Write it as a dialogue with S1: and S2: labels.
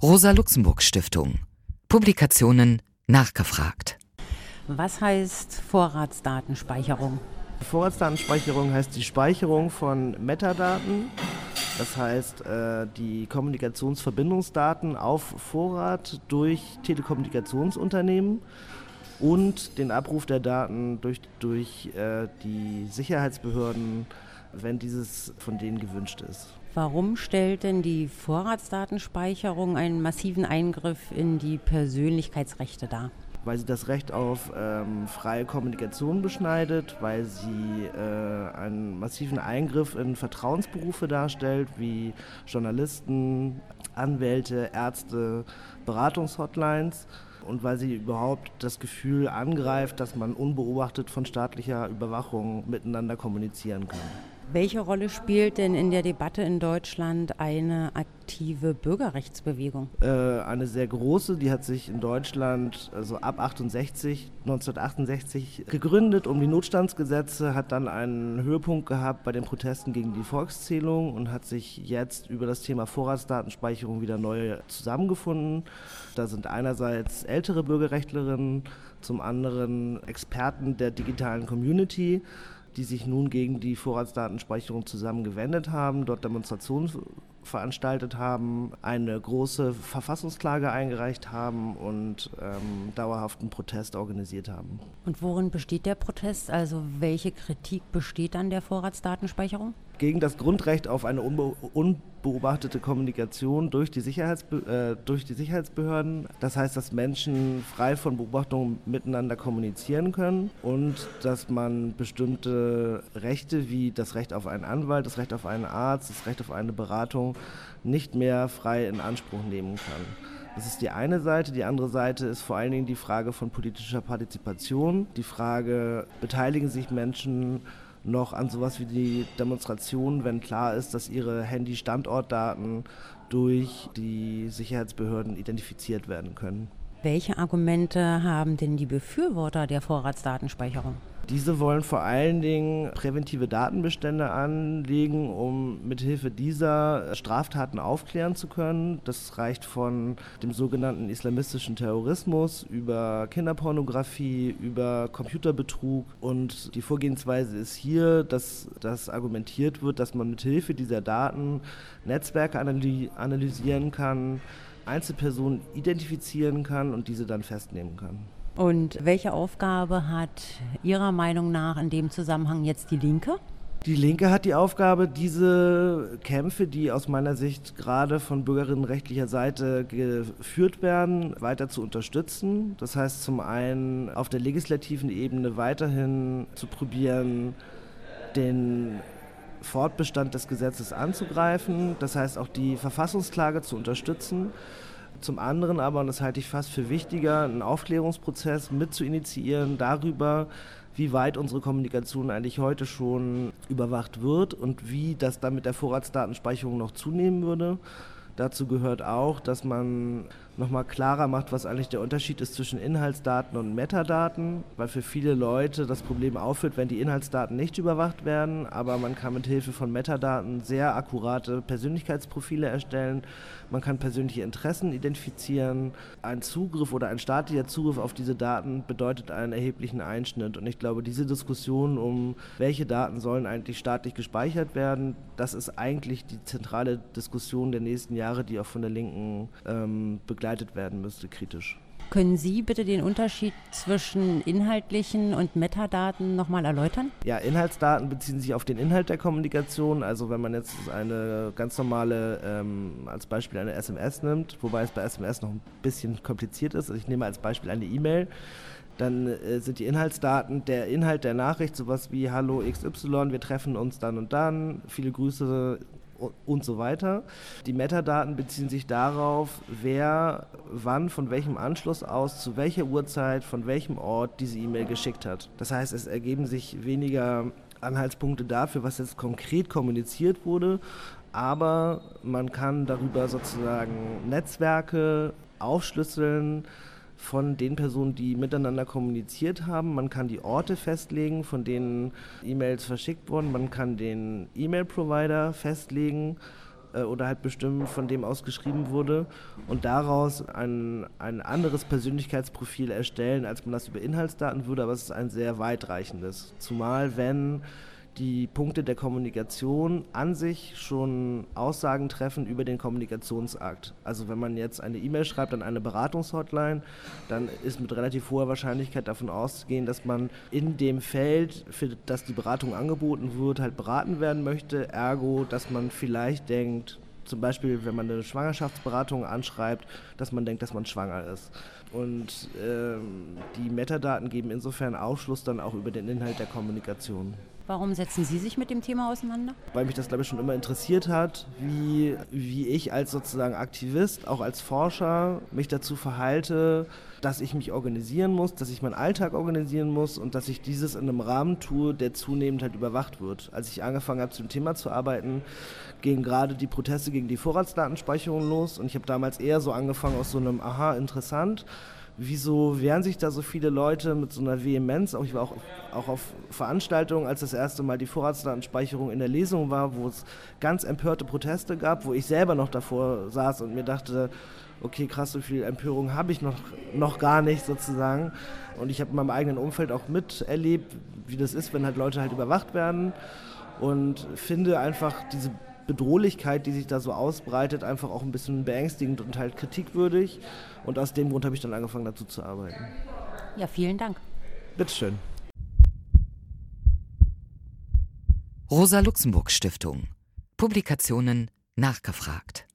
S1: Rosa-Luxemburg-Stiftung. Publikationen nachgefragt.
S2: Was heißt Vorratsdatenspeicherung?
S3: Vorratsdatenspeicherung heißt die Speicherung von Metadaten, das heißt äh, die Kommunikationsverbindungsdaten auf Vorrat durch Telekommunikationsunternehmen und den Abruf der Daten durch, durch äh, die Sicherheitsbehörden, wenn dieses von denen gewünscht ist.
S2: Warum stellt denn die Vorratsdatenspeicherung einen massiven Eingriff in die Persönlichkeitsrechte dar?
S3: Weil sie das Recht auf ähm, freie Kommunikation beschneidet, weil sie äh, einen massiven Eingriff in Vertrauensberufe darstellt, wie Journalisten, Anwälte, Ärzte, Beratungshotlines und weil sie überhaupt das Gefühl angreift, dass man unbeobachtet von staatlicher Überwachung miteinander kommunizieren kann.
S2: Welche Rolle spielt denn in der Debatte in Deutschland eine aktive Bürgerrechtsbewegung?
S3: Äh, eine sehr große, die hat sich in Deutschland also ab 68, 1968 gegründet um die Notstandsgesetze, hat dann einen Höhepunkt gehabt bei den Protesten gegen die Volkszählung und hat sich jetzt über das Thema Vorratsdatenspeicherung wieder neu zusammengefunden. Da sind einerseits ältere Bürgerrechtlerinnen, zum anderen Experten der digitalen Community die sich nun gegen die Vorratsdatenspeicherung zusammengewendet haben, dort Demonstrationen veranstaltet haben, eine große Verfassungsklage eingereicht haben und ähm, dauerhaften Protest organisiert haben.
S2: Und worin besteht der Protest? Also welche Kritik besteht an der Vorratsdatenspeicherung?
S3: Gegen das Grundrecht auf eine unbe unbeobachtete Kommunikation durch die, Sicherheitsbe äh, durch die Sicherheitsbehörden. Das heißt, dass Menschen frei von Beobachtungen miteinander kommunizieren können und dass man bestimmte Rechte wie das Recht auf einen Anwalt, das Recht auf einen Arzt, das Recht auf eine Beratung nicht mehr frei in Anspruch nehmen kann. Das ist die eine Seite. Die andere Seite ist vor allen Dingen die Frage von politischer Partizipation. Die Frage, beteiligen sich Menschen noch an sowas wie die Demonstration, wenn klar ist, dass ihre Handy-Standortdaten durch die Sicherheitsbehörden identifiziert werden können.
S2: Welche Argumente haben denn die Befürworter der Vorratsdatenspeicherung?
S3: Diese wollen vor allen Dingen präventive Datenbestände anlegen, um mithilfe dieser Straftaten aufklären zu können. Das reicht von dem sogenannten islamistischen Terrorismus über Kinderpornografie, über Computerbetrug. Und die Vorgehensweise ist hier, dass das argumentiert wird, dass man mithilfe dieser Daten Netzwerke analysieren kann, Einzelpersonen identifizieren kann und diese dann festnehmen kann.
S2: Und welche Aufgabe hat Ihrer Meinung nach in dem Zusammenhang jetzt die Linke?
S3: Die Linke hat die Aufgabe, diese Kämpfe, die aus meiner Sicht gerade von bürgerinnenrechtlicher Seite geführt werden, weiter zu unterstützen. Das heißt zum einen auf der legislativen Ebene weiterhin zu probieren, den Fortbestand des Gesetzes anzugreifen. Das heißt auch die Verfassungsklage zu unterstützen zum anderen aber, und das halte ich fast für wichtiger, einen Aufklärungsprozess mit zu initiieren darüber, wie weit unsere Kommunikation eigentlich heute schon überwacht wird und wie das dann mit der Vorratsdatenspeicherung noch zunehmen würde. Dazu gehört auch, dass man nochmal klarer macht, was eigentlich der Unterschied ist zwischen Inhaltsdaten und Metadaten, weil für viele Leute das Problem aufführt, wenn die Inhaltsdaten nicht überwacht werden, aber man kann mit Hilfe von Metadaten sehr akkurate Persönlichkeitsprofile erstellen, man kann persönliche Interessen identifizieren. Ein Zugriff oder ein staatlicher Zugriff auf diese Daten bedeutet einen erheblichen Einschnitt und ich glaube, diese Diskussion um welche Daten sollen eigentlich staatlich gespeichert werden, das ist eigentlich die zentrale Diskussion der nächsten Jahre die auch von der Linken ähm, begleitet werden müsste, kritisch.
S2: Können Sie bitte den Unterschied zwischen inhaltlichen und Metadaten nochmal erläutern?
S3: Ja, Inhaltsdaten beziehen sich auf den Inhalt der Kommunikation. Also wenn man jetzt eine ganz normale, ähm, als Beispiel eine SMS nimmt, wobei es bei SMS noch ein bisschen kompliziert ist. Also ich nehme als Beispiel eine E-Mail dann äh, sind die Inhaltsdaten der Inhalt der Nachricht sowas wie Hallo XY, wir treffen uns dann und dann, viele Grüße, und so weiter. Die Metadaten beziehen sich darauf, wer wann von welchem Anschluss aus zu welcher Uhrzeit von welchem Ort diese E-Mail geschickt hat. Das heißt, es ergeben sich weniger Anhaltspunkte dafür, was jetzt konkret kommuniziert wurde, aber man kann darüber sozusagen Netzwerke aufschlüsseln, von den Personen, die miteinander kommuniziert haben. Man kann die Orte festlegen, von denen E-Mails verschickt wurden. Man kann den E-Mail-Provider festlegen äh, oder halt bestimmen, von dem aus geschrieben wurde und daraus ein, ein anderes Persönlichkeitsprofil erstellen, als man das über Inhaltsdaten würde, aber es ist ein sehr weitreichendes. Zumal wenn die Punkte der Kommunikation an sich schon Aussagen treffen über den Kommunikationsakt. Also wenn man jetzt eine E-Mail schreibt an eine Beratungshotline, dann ist mit relativ hoher Wahrscheinlichkeit davon auszugehen, dass man in dem Feld, für das die Beratung angeboten wird, halt beraten werden möchte. Ergo, dass man vielleicht denkt, zum Beispiel, wenn man eine Schwangerschaftsberatung anschreibt, dass man denkt, dass man schwanger ist. Und ähm, die Metadaten geben insofern Aufschluss dann auch über den Inhalt der Kommunikation.
S2: Warum setzen Sie sich mit dem Thema auseinander?
S3: Weil mich das, glaube ich, schon immer interessiert hat, wie, wie ich als sozusagen Aktivist, auch als Forscher, mich dazu verhalte, dass ich mich organisieren muss, dass ich meinen Alltag organisieren muss und dass ich dieses in einem Rahmen tue, der zunehmend halt überwacht wird. Als ich angefangen habe, zu dem Thema zu arbeiten, gingen gerade die Proteste gegen die Vorratsdatenspeicherung los und ich habe damals eher so angefangen aus so einem Aha, interessant wieso wehren sich da so viele Leute mit so einer Vehemenz? Auch ich war auch, auch auf Veranstaltungen, als das erste Mal die Vorratsdatenspeicherung in der Lesung war, wo es ganz empörte Proteste gab, wo ich selber noch davor saß und mir dachte, okay, krass, so viel Empörung habe ich noch, noch gar nicht sozusagen. Und ich habe in meinem eigenen Umfeld auch miterlebt, wie das ist, wenn halt Leute halt überwacht werden. Und finde einfach diese Bedrohlichkeit, die sich da so ausbreitet, einfach auch ein bisschen beängstigend und halt kritikwürdig. Und aus dem Grund habe ich dann angefangen, dazu zu arbeiten.
S2: Ja, vielen Dank.
S3: Bitteschön.
S1: Rosa Luxemburg Stiftung. Publikationen nachgefragt.